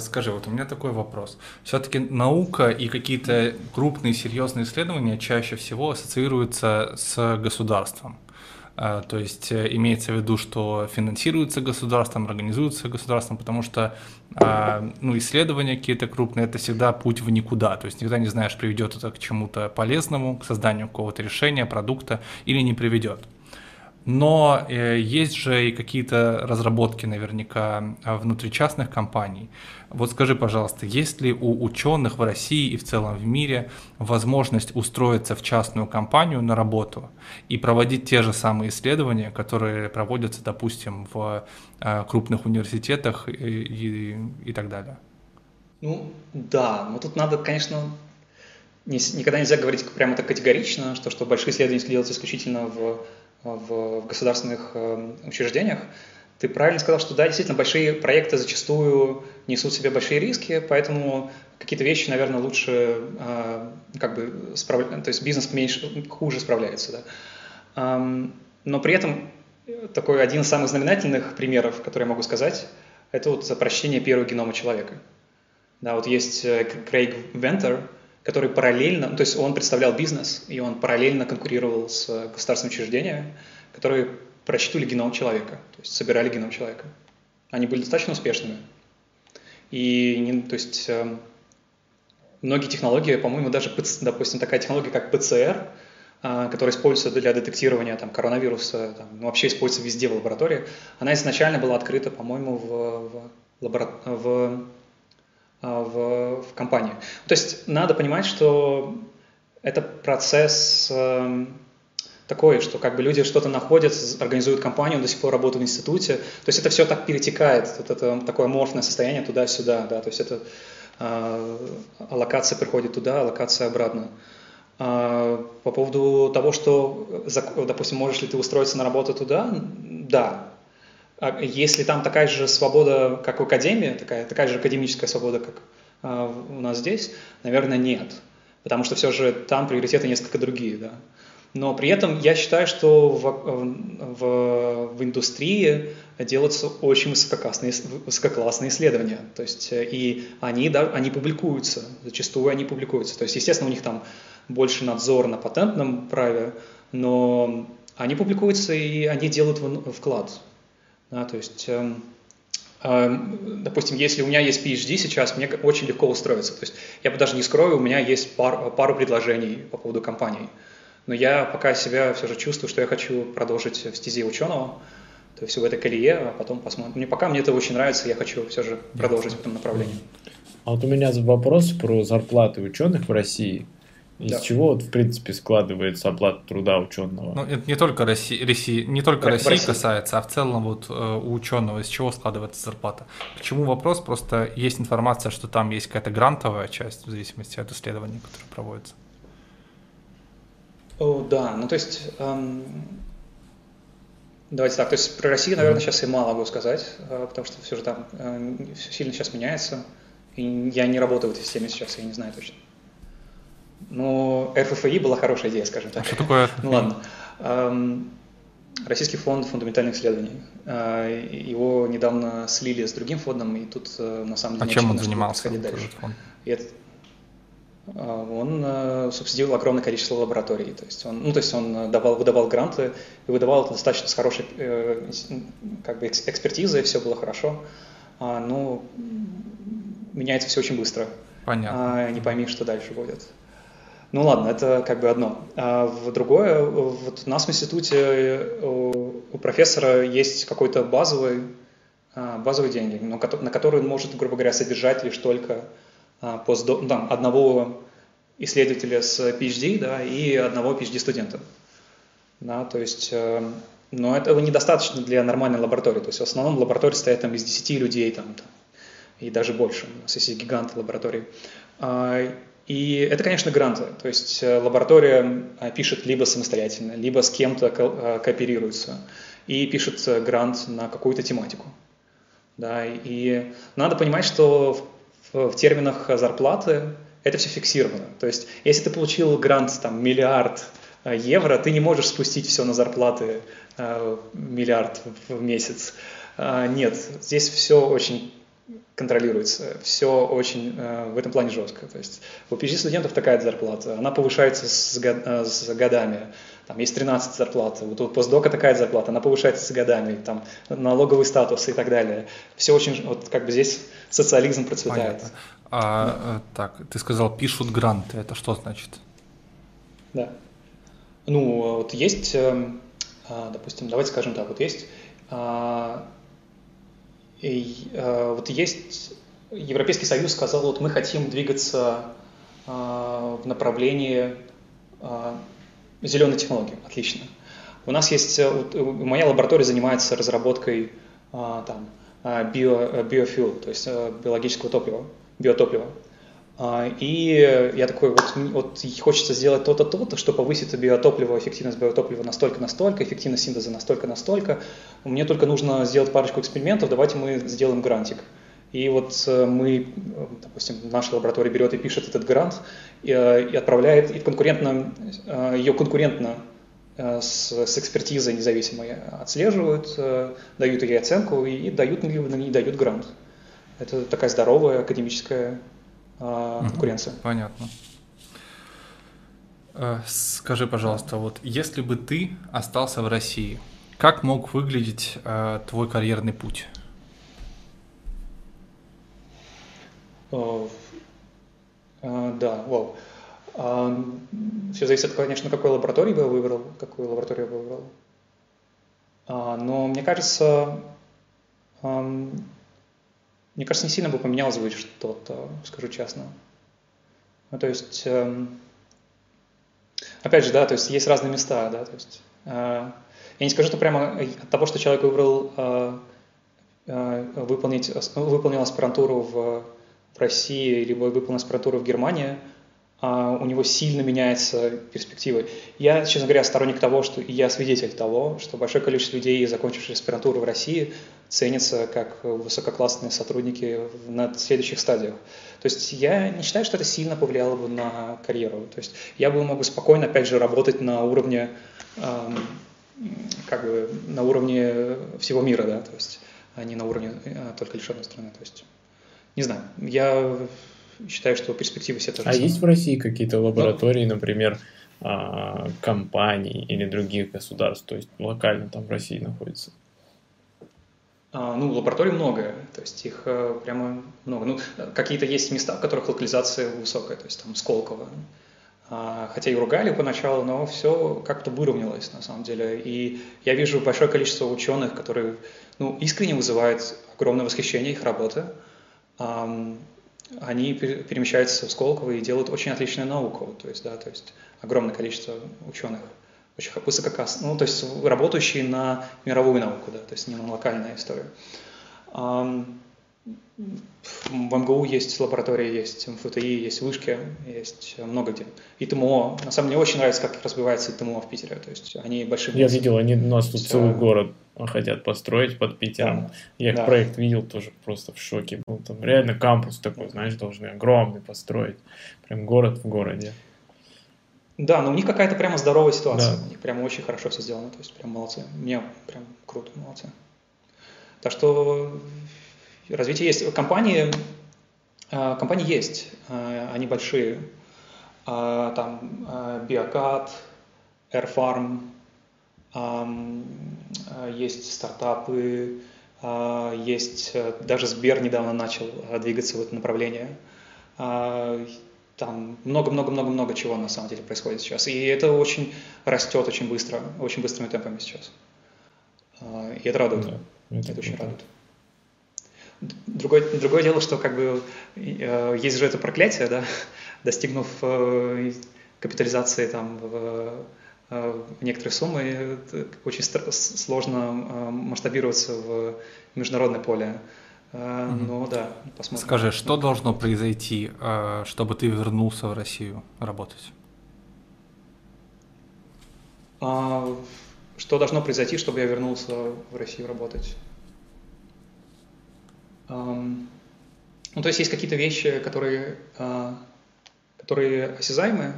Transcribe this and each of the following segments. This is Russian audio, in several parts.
Скажи, вот у меня такой вопрос. Все-таки наука и какие-то крупные серьезные исследования чаще всего ассоциируются с государством. А, то есть э, имеется в виду, что финансируется государством, организуется государством, потому что а, ну, исследования какие-то крупные – это всегда путь в никуда. То есть никогда не знаешь, приведет это к чему-то полезному, к созданию какого-то решения, продукта или не приведет. Но э, есть же и какие-то разработки наверняка а, внутри частных компаний. Вот скажи, пожалуйста, есть ли у ученых в России и в целом в мире возможность устроиться в частную компанию на работу и проводить те же самые исследования, которые проводятся, допустим, в э, крупных университетах и, и, и так далее? Ну, да, но тут надо, конечно, не, никогда нельзя говорить прямо так категорично, что, что большие исследования делаются исключительно в в, в государственных э, учреждениях, ты правильно сказал, что да, действительно, большие проекты зачастую несут в себе большие риски, поэтому какие-то вещи, наверное, лучше э, как бы справ... то есть бизнес меньше, хуже справляется, да. Эм, но при этом такой один из самых знаменательных примеров, который я могу сказать, это вот прочтение первого генома человека. Да, вот есть э, Крейг Вентер, который параллельно, то есть он представлял бизнес, и он параллельно конкурировал с государственными учреждениями, которые прочитали геном человека, то есть собирали геном человека. Они были достаточно успешными. И, то есть, э, многие технологии, по-моему, даже, допустим, такая технология, как ПЦР, э, которая используется для детектирования там, коронавируса, там, ну, вообще используется везде в лаборатории, она изначально была открыта, по-моему, в, в, лабора... в в, в компании. То есть надо понимать, что это процесс э, такой, что как бы люди что-то находят, организуют компанию, до сих пор работают в институте. То есть это все так перетекает, вот это такое морфное состояние туда-сюда, да, то есть это э, аллокация приходит туда, аллокация обратно. По поводу того, что, допустим, можешь ли ты устроиться на работу туда, да, а если там такая же свобода, как в академии, такая, такая же академическая свобода, как э, у нас здесь, наверное, нет. Потому что все же там приоритеты несколько другие, да. Но при этом я считаю, что в, в, в индустрии делаются очень высококлассные, высококлассные исследования. То есть, и они, да, они публикуются, зачастую они публикуются. То есть, естественно, у них там больше надзор на патентном праве, но они публикуются и они делают вклад. Да, то есть, э, э, допустим, если у меня есть PhD сейчас, мне очень легко устроиться. То есть я бы даже не скрою, у меня есть пар, пару предложений по поводу компаний. Но я пока себя все же чувствую, что я хочу продолжить в стезе ученого, то есть в этой колее, а потом посмотрим. Мне пока мне это очень нравится, я хочу все же продолжить в этом направлении. А вот у меня вопрос про зарплаты ученых в России. Из да. чего, вот, в принципе, складывается оплата труда ученого? Ну, это не только России, России, не только России, России касается, а в целом вот э, у ученого из чего складывается зарплата. Почему вопрос? Просто есть информация, что там есть какая-то грантовая часть в зависимости от исследований, которые проводятся. О, да, ну то есть эм, давайте так, то есть про Россию, наверное, сейчас я мало могу сказать, э, потому что все же там э, все сильно сейчас меняется, и я не работаю в этой системе сейчас, я не знаю точно. Но РФФИ была хорошая идея, скажем так. Что такое Ну ладно. Российский фонд фундаментальных исследований. А, его недавно слили с другим фондом, и тут э, на самом деле... А чем он занимался? Дальше. И это, а, он э, субсидировал огромное количество лабораторий. То есть он, ну, то есть он давал, выдавал гранты и выдавал это достаточно с хорошей э, как бы экспертизой, все было хорошо. А, ну, меняется все очень быстро. Понятно. Не пойми, что дальше будет. Ну ладно, это как бы одно. А в другое, вот у нас в институте э, у профессора есть какой-то базовый, а, базовый деньги, на который он может, грубо говоря, содержать лишь только а, постдо, ну, там, одного исследователя с PhD да, и одного PhD-студента. Да, то есть, э, но этого недостаточно для нормальной лаборатории. То есть в основном лаборатории стоят там из 10 людей там, там, и даже больше. У нас есть гиганты лабораторий. И это, конечно, гранты. То есть э, лаборатория э, пишет либо самостоятельно, либо с кем-то э, кооперируется и пишет грант на какую-то тематику. Да, и надо понимать, что в, терминах зарплаты это все фиксировано. То есть если ты получил грант там, миллиард евро, ты не можешь спустить все на зарплаты миллиард в месяц. Э, нет, здесь все очень контролируется. Все очень в этом плане жестко. То есть у PhD-студентов такая зарплата, она повышается с, с годами. Там есть 13 зарплат, вот у постдока такая зарплата, она повышается с годами, там налоговый статус и так далее. Все очень, вот как бы здесь социализм процветает. Понятно. А, да. Э, так, ты сказал, пишут гранты, это что значит? Да. Ну, вот есть, эм, а, допустим, давайте скажем так, вот есть, а, э, вот есть Европейский Союз сказал, вот мы хотим двигаться а, в направлении зеленой технологии. Отлично. У нас есть, э, моя лаборатория занимается разработкой там, био, биофюл, то есть биологического топлива, биотоплива. А, и я такой, вот, вот хочется сделать то-то, то-то, что повысит биотопливо, эффективность биотоплива настолько-настолько, эффективность синтеза настолько-настолько. Мне только нужно сделать парочку экспериментов, давайте мы сделаем грантик. И вот э, мы, допустим, наша лаборатория берет и пишет этот грант и, э, и отправляет, и конкурентно, э, ее конкурентно с, с экспертизой независимой отслеживают, дают ей оценку и дают либо не дают грант. Это такая здоровая академическая а, конкуренция. Понятно. Э, скажи, пожалуйста, вот если бы ты остался в России, как мог выглядеть э, твой карьерный путь? Э, да, вау. Все зависит, конечно, какой лаборатории бы я выбрал, какую лабораторию я выбрал. Но мне кажется, мне кажется, не сильно бы поменялось бы что-то, скажу честно. Ну, то есть, эм, опять же, да, то есть есть разные места, да, то есть э, я не скажу, что прямо от того, что человек выбрал э, э, выполнить, выполнил аспирантуру в, в России, либо выполнил аспирантуру в Германии, а у него сильно меняются перспективы. Я, честно говоря, сторонник того, что и я свидетель того, что большое количество людей, закончивших аспирантуру в России, ценятся как высококлассные сотрудники на следующих стадиях. То есть я не считаю, что это сильно повлияло бы на карьеру. То есть я бы мог бы спокойно, опять же, работать на уровне, эм, как бы на уровне всего мира, да, то есть, а не на уровне э, только лишь одной страны. То есть, не знаю, я считаю, что перспективы все тоже. А самое. есть в России какие-то лаборатории, Но... например, а, компаний или других государств, то есть локально там в России находится? А, ну, лабораторий много, то есть их э, прямо много. Ну, какие-то есть места, в которых локализация высокая, то есть там Сколково. А, хотя и ругали поначалу, но все как-то выровнялось на самом деле. И я вижу большое количество ученых, которые ну, искренне вызывают огромное восхищение их работы они перемещаются в Сколково и делают очень отличную науку, то есть, да, то есть огромное количество ученых, очень высококас, ну, то есть работающие на мировую науку, да, то есть не на локальную историю. В МГУ есть лаборатория, есть МФТИ, есть вышки, есть много где. И ТМО. На самом деле очень нравится, как развивается и ТМО в Питере. То есть они большие. Я видел, они у нас тут Все... целый город хотят построить под Питером. Да. Я их да. проект видел, тоже просто в шоке был. Там реально кампус такой, знаешь, должны огромный построить. Прям город в городе. Да, но у них какая-то прямо здоровая ситуация. Да. У них прямо очень хорошо все сделано. То есть прям молодцы. Мне прям круто, молодцы. Так что развитие есть. Компании, э, компании есть, э, они большие. Э, там Биокат, AirFarm, есть стартапы, есть даже Сбер недавно начал двигаться в это направление. Там много-много-много-много чего на самом деле происходит сейчас. И это очень растет очень быстро, очень быстрыми темпами сейчас. И это радует. Да, это, это очень радует. Другое, другое дело, что как бы э, есть же это проклятие, да, достигнув э, капитализации там в, э, некоторые суммы, очень сложно масштабироваться в международное поле. Mm-hmm. Ну да, посмотрим. Скажи, что должно произойти, чтобы ты вернулся в Россию работать? А, что должно произойти, чтобы я вернулся в Россию работать? Ну, то есть есть какие-то вещи, которые, а, которые осязаемые,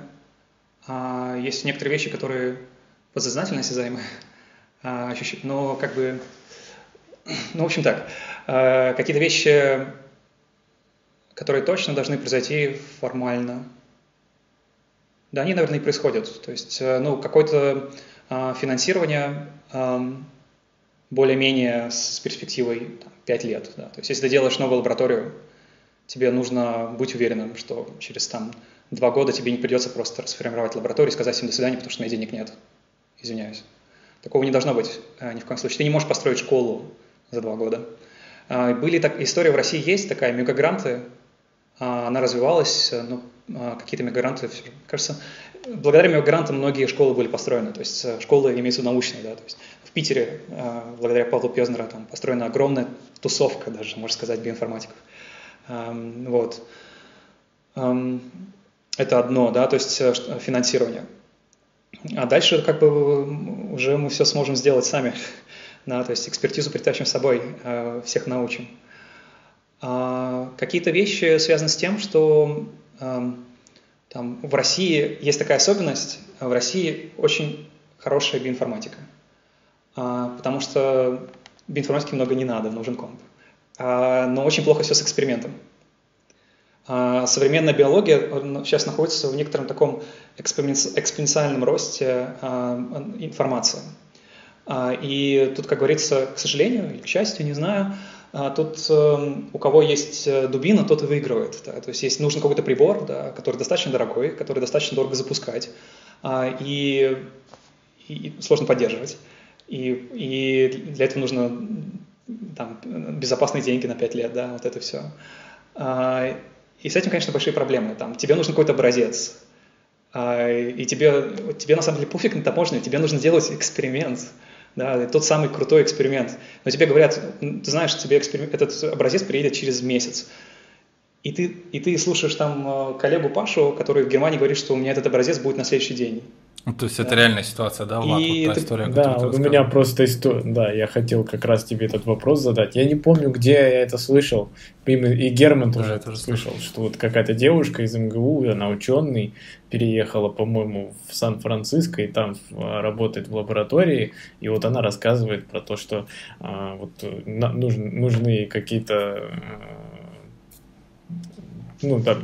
а есть некоторые вещи, которые подсознательно осязаемые, а, но как бы, ну, в общем так, а, какие-то вещи которые точно должны произойти формально. Да, они, наверное, и происходят. То есть, э, ну, какое-то э, финансирование э, более-менее с перспективой там, 5 лет. Да. То есть, если ты делаешь новую лабораторию, тебе нужно быть уверенным, что через там, два года тебе не придется просто расформировать лабораторию и сказать всем до свидания, потому что у меня денег нет. Извиняюсь. Такого не должно быть э, ни в коем случае. Ты не можешь построить школу за два года. Э, были так, история в России есть такая, мегагранты, э, она развивалась, ну, какие-то мегагранты, кажется, благодаря мегагрантам многие школы были построены, то есть школы имеются научные, да, то есть в Питере, благодаря Павлу Пезнера, там построена огромная тусовка даже, можно сказать, биоинформатиков. Вот. Это одно, да, то есть финансирование. А дальше как бы уже мы все сможем сделать сами. Да, то есть экспертизу притащим с собой, э, всех научим. А какие-то вещи связаны с тем, что эм, там, в России есть такая особенность, в России очень хорошая биоинформатика, а, потому что биоинформатики много не надо, нужен комп. А, но очень плохо все с экспериментом. Современная биология сейчас находится в некотором таком экспоненциальном росте а, информации. А, и тут, как говорится, к сожалению или к счастью, не знаю, тут эм, у кого есть э, дубина, тот и выигрывает. Да? То есть есть нужен какой-то прибор, да, который достаточно дорогой, который достаточно дорого запускать и, и сложно поддерживать. И, и для этого нужно там, безопасные деньги на 5 лет, да, вот это все. И с этим, конечно, большие проблемы. Там, тебе нужен какой-то образец, а, и тебе, тебе на самом деле пофиг на таможню, тебе нужно делать эксперимент, да, тот самый крутой эксперимент. Но тебе говорят, ты знаешь, тебе эксперимент, этот образец приедет через месяц. И ты, и ты слушаешь там э, коллегу Пашу, который в Германии говорит, что у меня этот образец будет на следующий день. Ну, то есть да. это реальная ситуация, да, Влад? И вот та история, да, у меня просто история, да, я хотел как раз тебе этот вопрос задать. Я не помню, где я это слышал, и Герман тоже да, это тоже слышал, слышал, что вот какая-то девушка из МГУ, она ученый, переехала, по-моему, в Сан-Франциско и там работает в лаборатории, и вот она рассказывает про то, что а, вот нужны, нужны какие-то ну, там,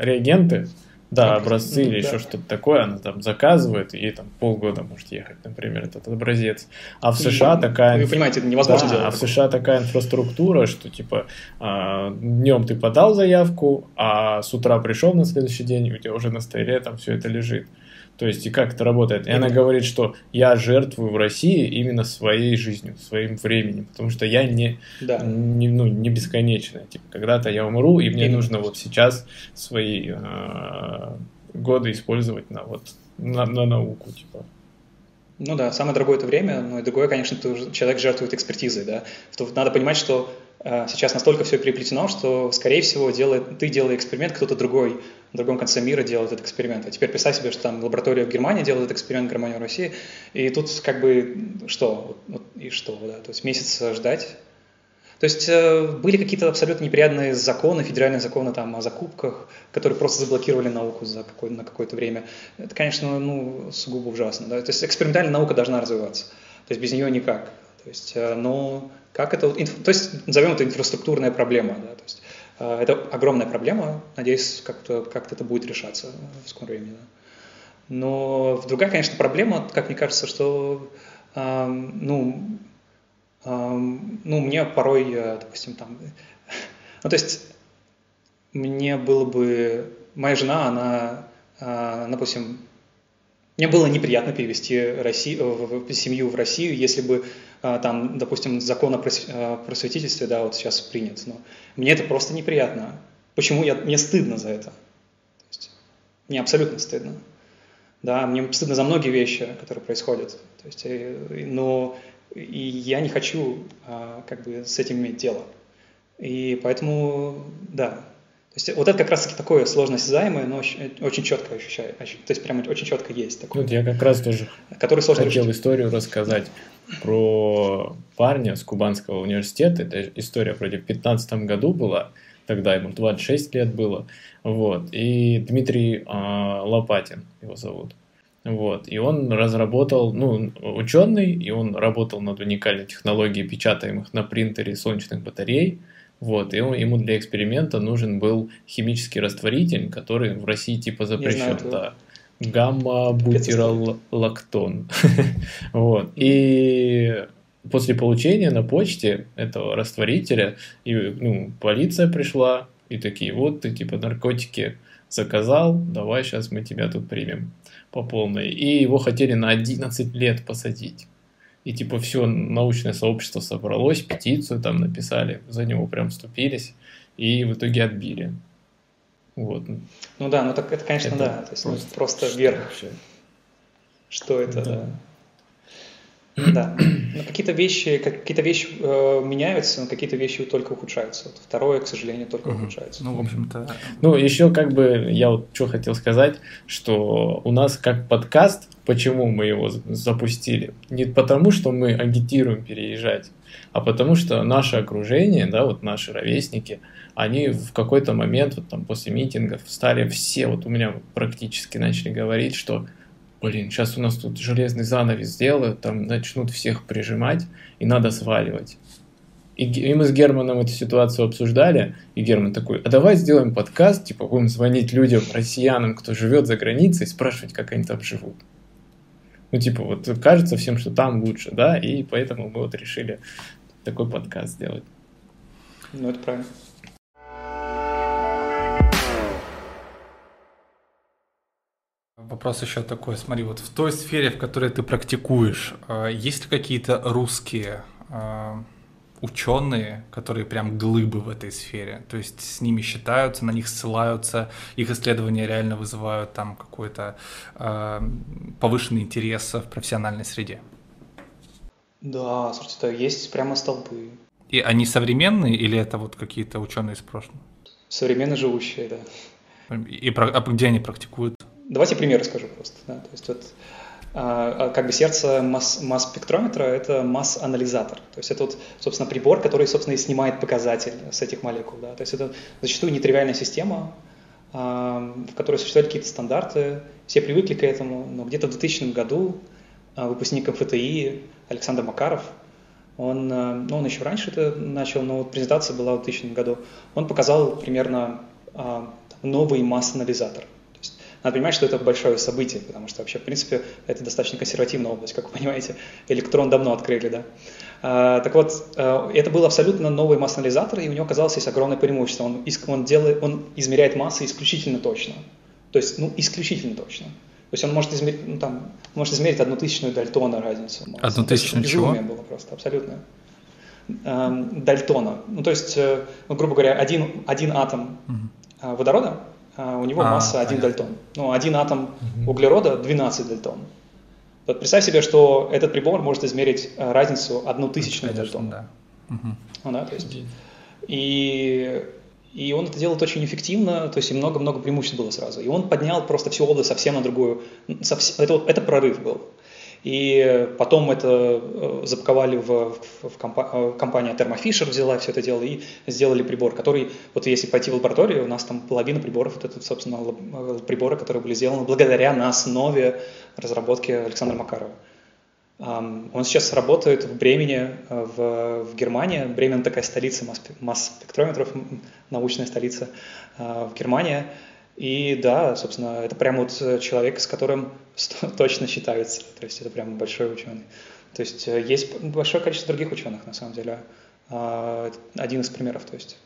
реагенты, да, образцы или да. еще что-то такое, она там заказывает, и ей там полгода может ехать, например, этот образец. А в США и, такая... Вы понимаете, это невозможно да, делать. А в США такая инфраструктура, что типа а, днем ты подал заявку, а с утра пришел на следующий день, у тебя уже на столе там все это лежит. То есть, и как это работает? И она говорит, что я жертвую в России именно своей жизнью, своим временем, потому что я не, да. не, ну, не бесконечная. Типа, когда-то я умру, и мне именно. нужно вот сейчас свои э, годы использовать на, вот, на, на науку. Типа. Ну да, самое дорогое это время, но и другое, конечно, человек жертвует экспертизой. Да? Надо понимать, что э, сейчас настолько все переплетено, что, скорее всего, делает, ты делаешь эксперимент, кто-то другой в другом конце мира делает этот эксперимент. А теперь представь себе, что там лаборатория в Германии делает этот эксперимент, Германия в России, и тут как бы что? Вот, и что? Да? То есть месяц ждать. То есть э, были какие-то абсолютно неприятные законы, федеральные законы там, о закупках, которые просто заблокировали науку за какое, на какое-то время. Это, конечно, ну, сугубо ужасно. Да? То есть экспериментальная наука должна развиваться. То есть без нее никак. То есть, э, но как это... То есть назовем это инфраструктурная проблема. Да? То есть это огромная проблема, надеюсь, как-то как это будет решаться в скором времени. Но другая, конечно, проблема, как мне кажется, что ну, ну, мне порой, э, допустим, там, ну, то есть, мне было бы, моя жена, она, а, допустим, мне было неприятно перевести Россию, семью в Россию, если бы а, там, допустим, закон о а, просветительстве, да, вот сейчас принят, но мне это просто неприятно. Почему я, мне стыдно за это? То есть, мне абсолютно стыдно. Да, мне стыдно за многие вещи, которые происходят. То есть, э, но и я не хочу а, как бы с этим иметь дело. И поэтому, да, то есть вот это как раз-таки такое сложно осязаемое, но очень, очень четко ощущаю. То есть прямо очень четко есть такое. Вот я как раз тоже который сложно хотел решить. историю рассказать про парня с Кубанского университета. Это история вроде в 2015 году была, тогда ему 26 лет было. Вот. И Дмитрий э, Лопатин его зовут. Вот. И он разработал, ну, ученый, и он работал над уникальной технологией печатаемых на принтере солнечных батарей. Вот, и ему для эксперимента нужен был химический растворитель, который в России типа запрещен. Да. Гамма-бутиролактон. вот. И после получения на почте этого растворителя и, ну, полиция пришла и такие, вот ты типа наркотики заказал, давай сейчас мы тебя тут примем по полной. И его хотели на 11 лет посадить. И типа все научное сообщество собралось, петицию там написали, за него прям вступились и в итоге отбили. Вот. Ну да, ну так это, конечно, это да. То есть просто, ну, просто вверх. Вообще. Что это, да. да. Да. Но какие-то вещи, какие-то вещи э, меняются, но какие-то вещи только ухудшаются. Вот второе, к сожалению, только угу. ухудшается. Ну, в общем-то. Ну, еще как бы я вот что хотел сказать, что у нас как подкаст, почему мы его запустили? Не потому, что мы агитируем переезжать, а потому что наше окружение, да, вот наши ровесники, они в какой-то момент, вот там после митингов, стали все, вот у меня практически начали говорить, что блин, сейчас у нас тут железный занавес сделают, там начнут всех прижимать, и надо сваливать. И, и мы с Германом эту ситуацию обсуждали, и Герман такой, а давай сделаем подкаст, типа будем звонить людям, россиянам, кто живет за границей, спрашивать, как они там живут. Ну, типа, вот кажется всем, что там лучше, да, и поэтому мы вот решили такой подкаст сделать. Ну, это правильно. Вопрос еще такой, смотри, вот в той сфере, в которой ты практикуешь, а, есть ли какие-то русские а, ученые, которые прям глыбы в этой сфере, то есть с ними считаются, на них ссылаются, их исследования реально вызывают там какой-то э, повышенный интерес в профессиональной среде. Да, слушайте, есть прямо столбы. И они современные или это вот какие-то ученые из прошлого? Современно живущие, да. И, и а где они практикуют? Давайте пример расскажу просто. Да? То есть вот, а, а, как бы сердце масс, масс-спектрометра – это масс-анализатор. То есть это, вот, собственно, прибор, который, собственно, и снимает показатель с этих молекул. Да? То есть это зачастую нетривиальная система, а, в которой существуют какие-то стандарты, все привыкли к этому, но где-то в 2000 году выпускник МФТИ Александр Макаров, он, ну, он еще раньше это начал, но вот презентация была в 2000 году, он показал примерно новый масс-анализатор – надо понимать, что это большое событие, потому что вообще, в принципе, это достаточно консервативная область, как вы понимаете. Электрон давно открыли, да. А, так вот, а, это был абсолютно новый масс-анализатор, и у него оказалось есть огромное преимущество. Он, он, делает, он измеряет массы исключительно точно. То есть, ну, исключительно точно. То есть он может измерить, ну, там, может измерить одну тысячную Дальтона разницу. Массы. Одну тысячную чего? было просто, абсолютно. Эм, Дальтона. Ну, то есть, э, ну, грубо говоря, один, один атом угу. водорода у него а, масса 1 понятно. дальтон. Ну, один атом угу. углерода 12 дальтон. Вот представь себе, что этот прибор может измерить э, разницу одну тысячную дальтон. Да. Угу. Ну, да, то есть, и, и он это делает очень эффективно, то есть и много-много преимуществ было сразу. И он поднял просто всю область совсем на другую, совсем, это, это прорыв был. И потом это э, запаковали в, в, компа- э, компания Thermo Fisher взяла все это дело и сделали прибор, который, вот если пойти в лабораторию, у нас там половина приборов, вот это, собственно, э, приборы, которые были сделаны благодаря на основе разработки Александра Макарова. Он сейчас работает в Бремени, в, в Германии. Бремен такая столица масс-спектрометров, научная столица в Германии. И да, собственно, это прям вот э, человек, с которым точно считается. То есть это прям большой ученый. То есть э, есть большое количество других ученых, на самом деле. А, один из примеров. То есть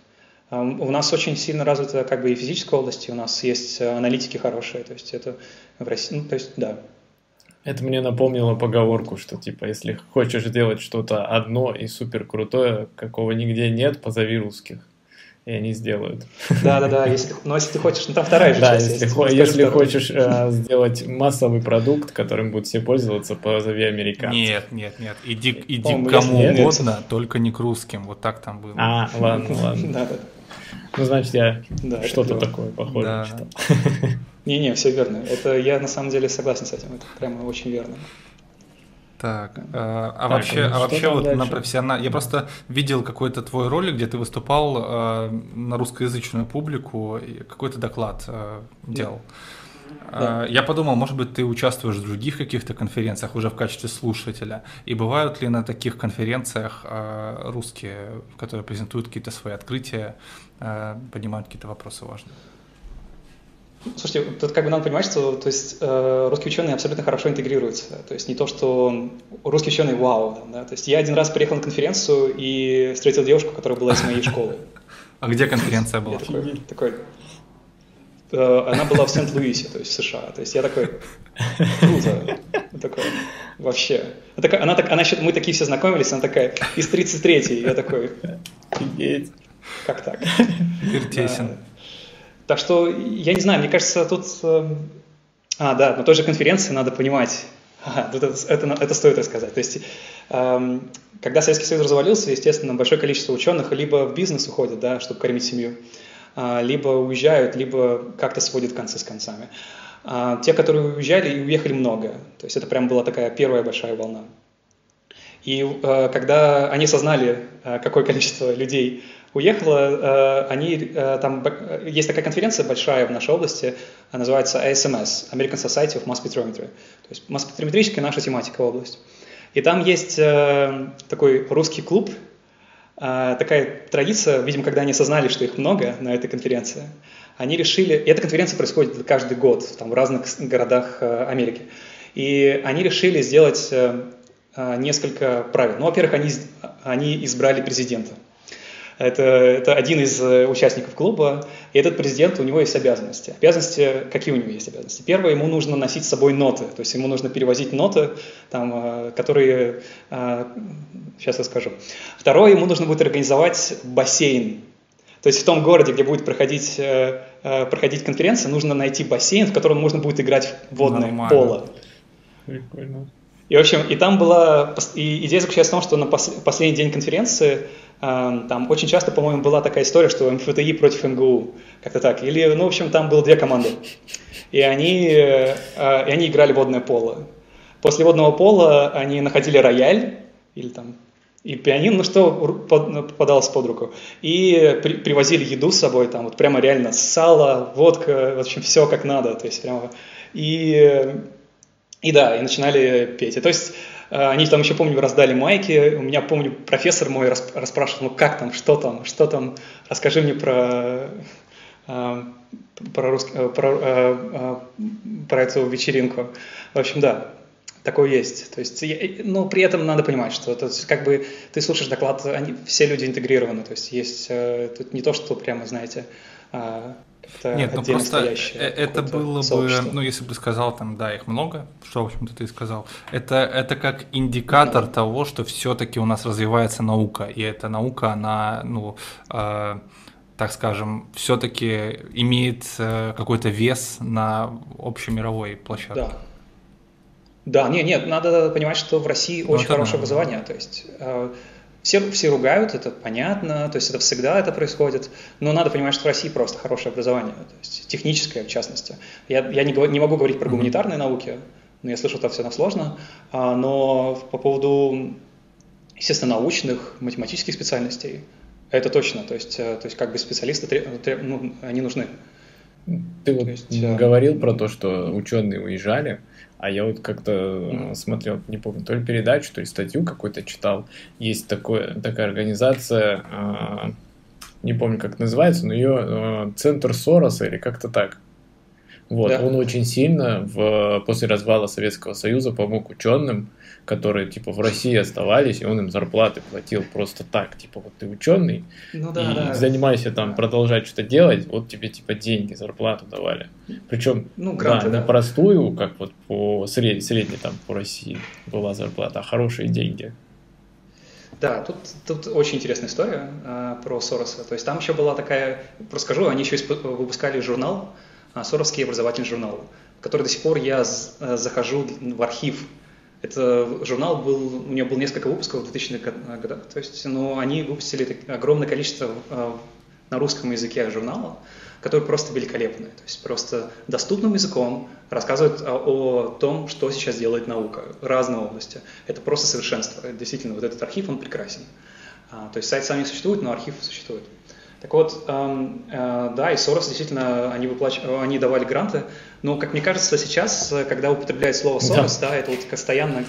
у нас очень сильно развита как бы и физическая область, и у нас есть аналитики хорошие. То есть это в России, ну, то есть да. Это мне напомнило поговорку, что типа, если хочешь делать что-то одно и супер крутое, какого нигде нет, позови русских и они сделают. Да, да, да. Если, но если ты хочешь, ну там вторая же да, часть. Если, хо- если хочешь э, сделать массовый продукт, которым будут все пользоваться, позови американцев. Нет, нет, нет. Иди, иди О, кому нет, угодно, нет. только не к русским. Вот так там было. А, ладно, ладно. Да. Ну, значит, я да, что-то такое похожее да. читал. Не-не, все верно. Это я на самом деле согласен с этим. Это прямо очень верно. Так, а, а так, вообще, а вообще вот дальше? на профессионал, я просто видел какой-то твой ролик, где ты выступал э, на русскоязычную публику, какой-то доклад э, делал. Да. Я подумал, может быть, ты участвуешь в других каких-то конференциях уже в качестве слушателя. И бывают ли на таких конференциях русские, которые презентуют какие-то свои открытия, поднимают какие-то вопросы важные? Слушайте, тут как бы надо понимать, что то есть, э, русские ученые абсолютно хорошо интегрируются. То есть не то, что русские ученые вау. Да? То есть я один раз приехал на конференцию и встретил девушку, которая была из моей школы. А где конференция была? такой, такой, э, она была в Сент-Луисе, то есть в США. То есть я такой, круто. Такой, вообще. Она, такая, она, так, она мы такие все знакомились, она такая, из 33-й. Я такой, офигеть. Как так? Да. Так что, я не знаю, мне кажется, тут... Э, а, да, на той же конференции надо понимать, это, это, это стоит рассказать. То есть, эм, когда Советский Союз развалился, естественно, большое количество ученых либо в бизнес уходят, да, чтобы кормить семью, э, либо уезжают, либо как-то сводят концы с концами. А те, которые уезжали, и уехали много. То есть это прям была такая первая большая волна. И э, когда они осознали, э, какое количество людей уехала, э, они, э, там есть такая конференция большая в нашей области, называется ASMS, American Society of Mass Spectrometry, то есть масс-спектрометрическая наша тематика область. И там есть э, такой русский клуб, такая традиция, видимо, когда они осознали, что их много на этой конференции, они решили, и эта конференция происходит каждый год там, в разных городах Америки, и они решили сделать несколько правил. Ну, во-первых, они, они избрали президента. Это, это один из э, участников клуба, и этот президент, у него есть обязанности. Обязанности, какие у него есть обязанности? Первое, ему нужно носить с собой ноты, то есть ему нужно перевозить ноты, там, э, которые, сейчас э, я скажу. Второе, ему нужно будет организовать бассейн. То есть в том городе, где будет проходить, проходить конференция, нужно найти бассейн, в котором можно будет играть в водное Нормально. поло. Прикольно. И, в общем, и там была... И идея заключается в том, что на пос, последний день конференции там очень часто, по-моему, была такая история, что МФТИ против МГУ, как-то так. Или, ну, в общем, там было две команды. И они, э, и они играли водное поло. После водного пола они находили рояль, или там и пианино, ну что попадалось под руку. И при, привозили еду с собой, там вот прямо реально сало, водка, в общем, все как надо. То есть прямо... И и да, и начинали петь. И то есть э, они там еще, помню, раздали майки. У меня, помню, профессор мой расспрашивал, ну как там, что там, что там, расскажи мне про, э, про, рус... Э, про, про эту вечеринку. В общем, да, такое есть. То есть, но при этом надо понимать, что это как бы ты слушаешь доклад, они, все люди интегрированы. То есть есть тут не то, что прямо, знаете, это Нет, ну просто э, это было сообщество. бы, ну если бы сказал там, да, их много, что в общем-то ты сказал, это это как индикатор mm-hmm. того, что все-таки у нас развивается наука, и эта наука, она, ну, э, так скажем, все-таки имеет э, какой-то вес на общемировой площадке. Да. Да, нет, нет, надо понимать, что в России ну, очень хорошее надо. образование, то есть э, все, все ругают, это понятно, то есть это всегда это происходит, но надо понимать, что в России просто хорошее образование, то есть техническое в частности. Я, я не, не могу говорить про гуманитарные науки, но я слышу, это все сложно, а, но по поводу, естественно, научных, математических специальностей, это точно, то есть, э, то есть как бы специалисты, ну, они нужны. Ты вот есть, э, говорил про то, что ученые уезжали, а я вот как-то mm-hmm. смотрел, не помню, то ли передачу, то ли статью какую-то читал. Есть такое, такая организация, э, не помню, как называется, но ее э, Центр Сороса или как-то так. Вот, да. он очень сильно в, после развала Советского Союза помог ученым, которые типа в России оставались, и он им зарплаты платил просто так, типа вот ты ученый, ну, да, и да. занимайся там да. продолжать что-то делать, вот тебе типа деньги, зарплату давали. Причем, ну, гранты, да, да, не простую, как вот по сред, средней там по России была зарплата, а хорошие деньги. Да, тут, тут очень интересная история э, про Сороса. То есть там еще была такая, расскажу, они еще выпускали журнал Соровский образовательный журнал, в который до сих пор я э, захожу в архив. Это журнал был, у него было несколько выпусков в 2000-х годах, то есть, но они выпустили огромное количество э, на русском языке журнала, которые просто великолепные, то есть просто доступным языком рассказывают о, о том, что сейчас делает наука, разные области. Это просто совершенство. Действительно, вот этот архив, он прекрасен. А, то есть сайт сам не существует, но архив существует. Так вот, эм, э, да, и Сорос действительно, они, выплач... они давали гранты, но, как мне кажется, сейчас, когда употребляют слово Сорос, да, да это вот постоянно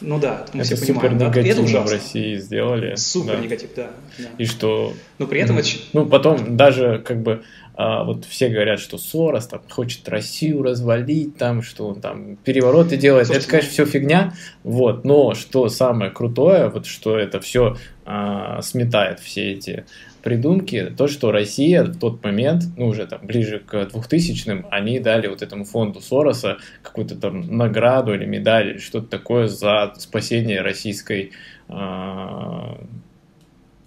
ну да, мы это все супер понимаем. Да? Это ужасно. в России сделали. Супер да. негатив, да, да. И что... Но при этом... Ну, потом даже как бы а, вот все говорят, что Сорос там хочет Россию развалить, там, что он там перевороты делает. Слушайте, это, конечно, все фигня, вот. Но что самое крутое, вот что это все а, сметает все эти придумки, то, что Россия в тот момент, ну, уже там ближе к 2000-м, они дали вот этому фонду Сороса какую-то там награду или медаль, или что-то такое за спасение российской э,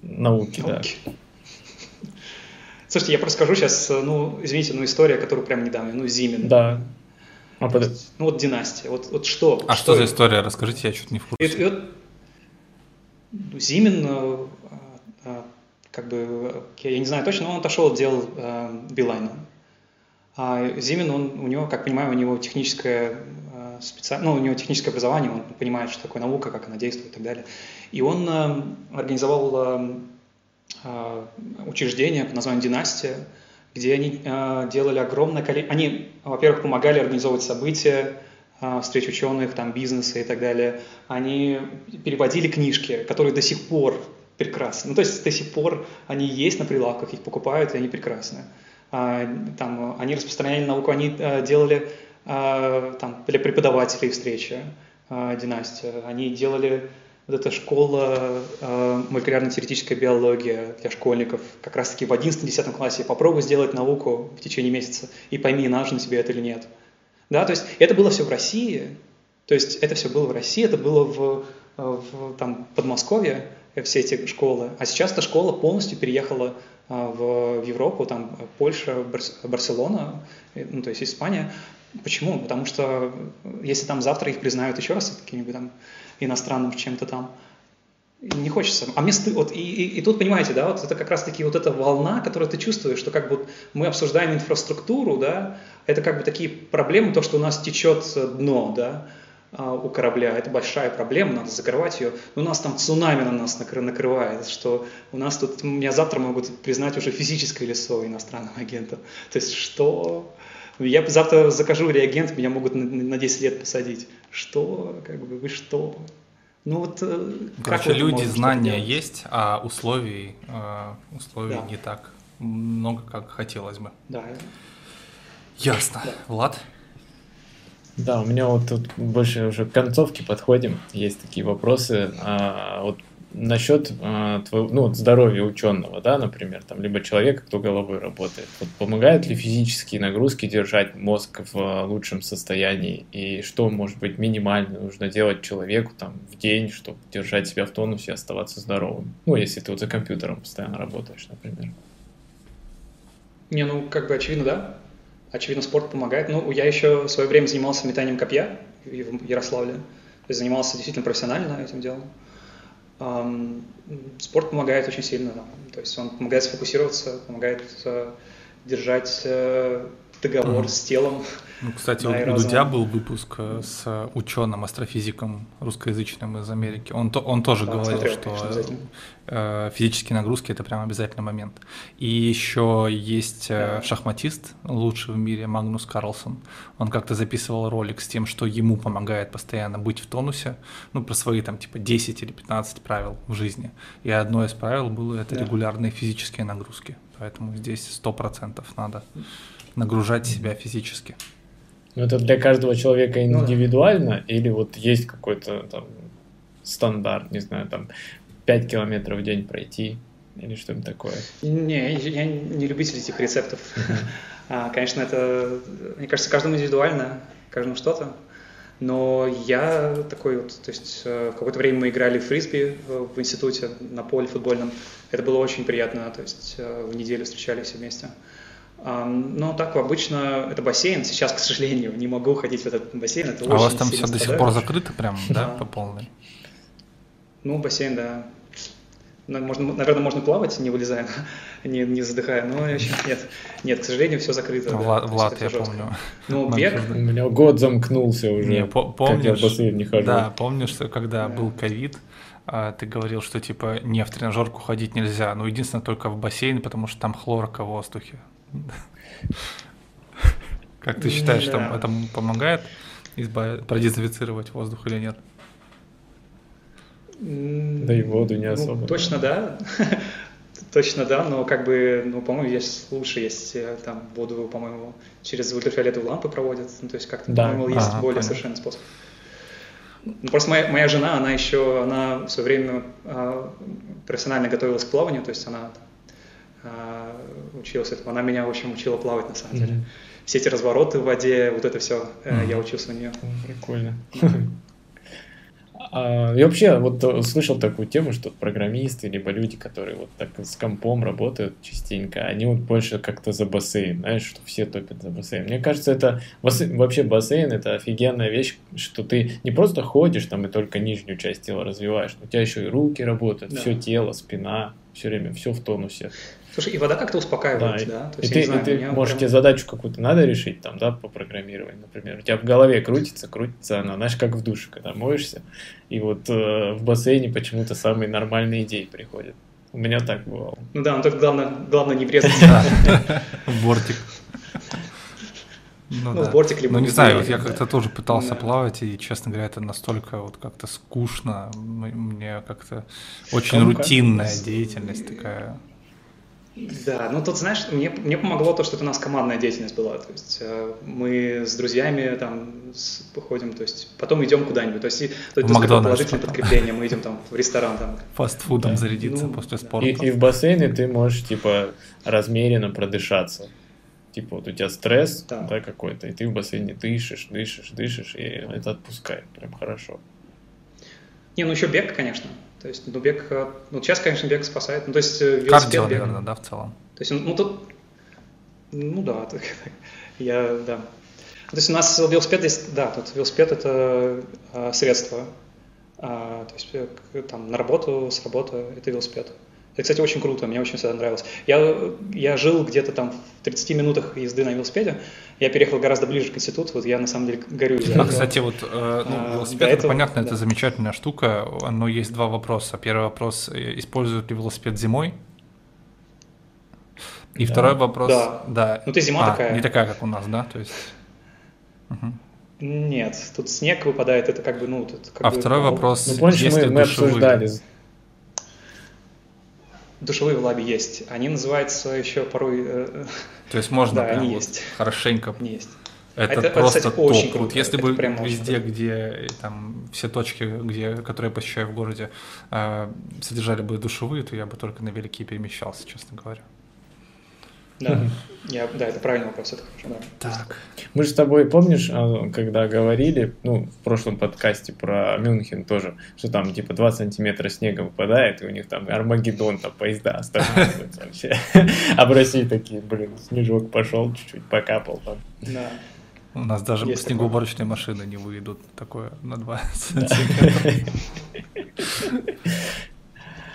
науки, да. Слушайте, я просто скажу сейчас, ну, извините, ну, история, которую прям недавно, ну, Зимин. Да. А под... Ну, вот династия, вот, вот что? А что, что за история? Расскажите, я чуть не в курсе. И, и вот, Зимин э, э, как бы, я не знаю точно, но он отошел от дел э, Билайна. А Зимин, он, у него, как понимаю, у него техническое э, специ... ну, у него техническое образование, он понимает, что такое наука, как она действует и так далее. И он э, организовал э, э, учреждение под названием «Династия», где они э, делали огромное количество... Они, во-первых, помогали организовывать события, э, встреч ученых, там, бизнеса и так далее. Они переводили книжки, которые до сих пор прекрасны. Ну, то есть до сих пор они есть на прилавках, их покупают, и они прекрасны. А, там, они распространяли науку, они а, делали а, там, для преподавателей встречи династия, они делали вот эта школа э, молекулярно-теоретическая биология для школьников, как раз-таки в 11-10 классе. Попробуй сделать науку в течение месяца и пойми, нужно тебе это или нет. Да, то есть это было все в России, то есть это все было в России, это было в, в там, Подмосковье, все эти школы. А сейчас эта школа полностью переехала а, в, Европу, там Польша, Барс, Барселона, ну, то есть Испания. Почему? Потому что если там завтра их признают еще раз каким-нибудь там иностранным чем-то там, не хочется. А мне сты... вот, и, и, и тут, понимаете, да, вот это как раз-таки вот эта волна, которую ты чувствуешь, что как бы мы обсуждаем инфраструктуру, да, это как бы такие проблемы, то, что у нас течет дно, да, у корабля. Это большая проблема, надо закрывать ее. Но у нас там цунами на нас накрывает, что у нас тут, меня завтра могут признать уже физическое лицо иностранным агентом. То есть что? Я завтра закажу реагент, меня могут на 10 лет посадить. Что? Как бы вы что? Ну вот э, Короче, люди, знания есть, а условий, э, условий да. не так много, как хотелось бы. Да. Ясно. Да. Влад? Да, у меня вот тут больше уже к концовке подходим. Есть такие вопросы. А, вот насчет а, твоего, ну, здоровья ученого, да, например, там, либо человека, кто головой работает. Вот помогают ли физические нагрузки держать мозг в лучшем состоянии? И что, может быть, минимально нужно делать человеку там в день, чтобы держать себя в тонусе и оставаться здоровым? Ну, если ты вот за компьютером постоянно работаешь, например. Не, ну, как бы очевидно, да очевидно, спорт помогает. Ну, я еще в свое время занимался метанием копья в Ярославле. То есть занимался действительно профессионально этим делом. Спорт помогает очень сильно. То есть он помогает сфокусироваться, помогает э, держать э, договор mm. с телом. Ну, кстати, у, у Дудя был выпуск э, с ученым, астрофизиком русскоязычным из Америки. Он, то, он тоже да, говорил, смотрел, что конечно, э, физические нагрузки это прям обязательный момент. И еще есть да. шахматист, лучший в мире, Магнус Карлсон. Он как-то записывал ролик с тем, что ему помогает постоянно быть в тонусе, ну, про свои там типа 10 или 15 правил в жизни. И одно из правил было это да. регулярные физические нагрузки. Поэтому здесь 100% надо нагружать себя физически. Ну, это для каждого человека индивидуально, ну, или вот есть какой-то там стандарт, не знаю, там 5 километров в день пройти, или что-нибудь такое? Не, я не любитель этих рецептов. А, конечно, это, мне кажется, каждому индивидуально, каждому что-то. Но я такой вот, то есть э, в какое-то время мы играли в фрисби в институте на поле футбольном. Это было очень приятно, то есть э, в неделю встречались вместе. Но так обычно это бассейн. Сейчас, к сожалению, не могу ходить в этот бассейн. Это а у вас там все до сих пор закрыто прям, да, по полной? Ну, бассейн, да. Можно, наверное, можно плавать, не вылезая, не, не задыхая, но нет. Нет, к сожалению, все закрыто. Влад, да, Влад я жестко. помню. Ну, бег... У меня год замкнулся уже. Не, помнишь, как я в бассейн не хожу. Да, помню, что когда да. был ковид, а, ты говорил, что типа не в тренажерку ходить нельзя, но единственное только в бассейн, потому что там хлорка в воздухе. Как ты считаешь, что это помогает продезинфицировать воздух или нет? Да и воду не ну, особо. Точно да. Точно, да, но как бы, ну, по-моему, есть лучше, есть э, там воду, по-моему, через ультрафиолетовые лампы проводят, ну, то есть как-то, да. по-моему, есть а, более понятно. совершенный способ. Ну, просто моя, моя жена, она еще, она в свое время э, профессионально готовилась к плаванию, то есть она училась этому, она меня, в общем, учила плавать на самом mm-hmm. деле. Все эти развороты в воде, вот это все, э, mm-hmm. я учился у нее. Прикольно. А, я вообще вот э, слышал такую тему, что программисты, либо люди, которые вот так с компом работают частенько, они вот больше как-то за бассейн, знаешь, что все топят за бассейн. Мне кажется, это вообще бассейн это офигенная вещь, что ты не просто ходишь там и только нижнюю часть тела развиваешь, но у тебя еще и руки работают, да. все тело, спина, все время все в тонусе. Слушай, и вода как-то успокаивает, да? да? То есть, и ты, знаю, и ты можешь, прям... тебе задачу какую-то надо решить, там, да, по программированию, например. У тебя в голове крутится, крутится она, знаешь, как в душе, когда моешься. И вот э, в бассейне почему-то самые нормальные идеи приходят. У меня так бывало. Ну да, но только главное, главное не врезать. В бортик. Ну, ну да. в бортик либо Ну, не знаю, вот я как-то тоже пытался плавать, и, честно говоря, это настолько вот как-то скучно, мне как-то очень рутинная деятельность такая. Да, ну тут, знаешь, мне, мне помогло то, что это у нас командная деятельность была. То есть э, мы с друзьями там с, походим, то есть потом идем куда-нибудь. То есть, то, есть положительное подкрепление, мы идем там в ресторан. Там. Фастфудом да. зарядиться ну, после спорта. И, и в бассейне ты можешь, типа, размеренно продышаться. Типа вот у тебя стресс да. Да, какой-то, и ты в бассейне дышишь, дышишь, дышишь, и это отпускает прям хорошо. Не, ну еще бег, конечно. То есть, ну, бег, э, ну, сейчас, конечно, бег спасает. Ну, то есть, э, велосипед Кардио, бег. наверное, да, в целом. То есть, ну, тут, ну, да, так, я, да. То есть, у нас велосипед есть, да, тут велосипед – это а, средство. А, то есть, там, на работу, с работы – это велосипед. Это, кстати, очень круто, мне очень всегда нравилось. Я, я жил где-то там в 30 минутах езды на велосипеде, я переехал гораздо ближе к институту, вот я на самом деле горю за А, кстати, вот э, ну, а, велосипед, это этого, понятно, да. это замечательная штука, но есть два вопроса. Первый вопрос, используют ли велосипед зимой? И да. второй вопрос, да. да. Ну, ты зима а, такая. Не такая, как у нас, да? То есть... Угу. Нет, тут снег выпадает, это как бы, ну, тут как А бы, второй ну, вопрос, ну, помнишь, мы, мы обсуждали, душевые в лабе есть. Они называются еще порой... Э, То есть можно да, они вот есть. хорошенько... Они есть. Это, это просто кстати, топ. Очень круто. Вот если это бы везде, где там все точки, где, которые я посещаю в городе, э, содержали бы душевые, то я бы только на велике перемещался, честно говоря. Да, я, да, это правильный вопрос, это хорошо, да. Так. Мы же с тобой, помнишь, а, когда говорили, ну, в прошлом подкасте про Мюнхен тоже, что там типа 2 сантиметра снега выпадает, и у них там Армагеддон, там поезда останавливаются вообще. А в России такие, блин, снежок пошел, чуть-чуть покапал там. Да. У нас даже снегоуборочные машины не выйдут такое на 2 сантиметра.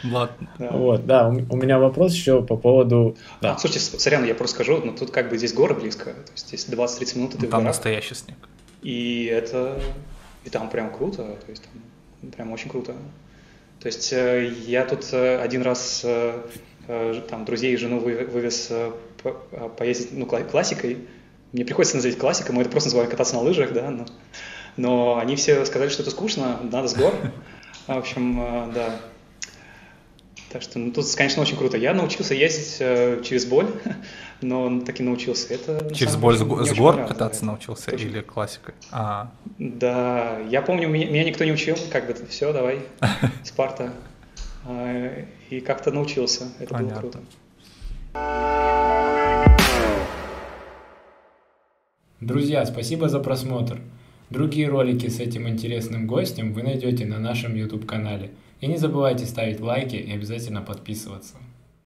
Влад. Да. Вот, да, у, меня вопрос еще по поводу... Да. А, слушайте, сорян, я просто скажу, но тут как бы здесь горы близко, то есть здесь 20-30 минут, и ты Там в настоящий снег. И это... И там прям круто, то есть там прям очень круто. То есть э, я тут э, один раз э, там друзей и жену вывез поездить, ну, классикой. Мне приходится называть классикой, мы это просто называем кататься на лыжах, да, но, но они все сказали, что это скучно, надо с гор. В общем, да, так что, ну, тут, конечно, очень круто. Я научился ездить э, через боль, но таки научился. Это, через боль с, с гор кататься да, научился Точно. или классикой? А. Да, я помню, меня, меня никто не учил, как бы, все, давай, Спарта. А, и как-то научился, это Понятно. было круто. Друзья, спасибо за просмотр. Другие ролики с этим интересным гостем вы найдете на нашем YouTube-канале – и не забывайте ставить лайки и обязательно подписываться.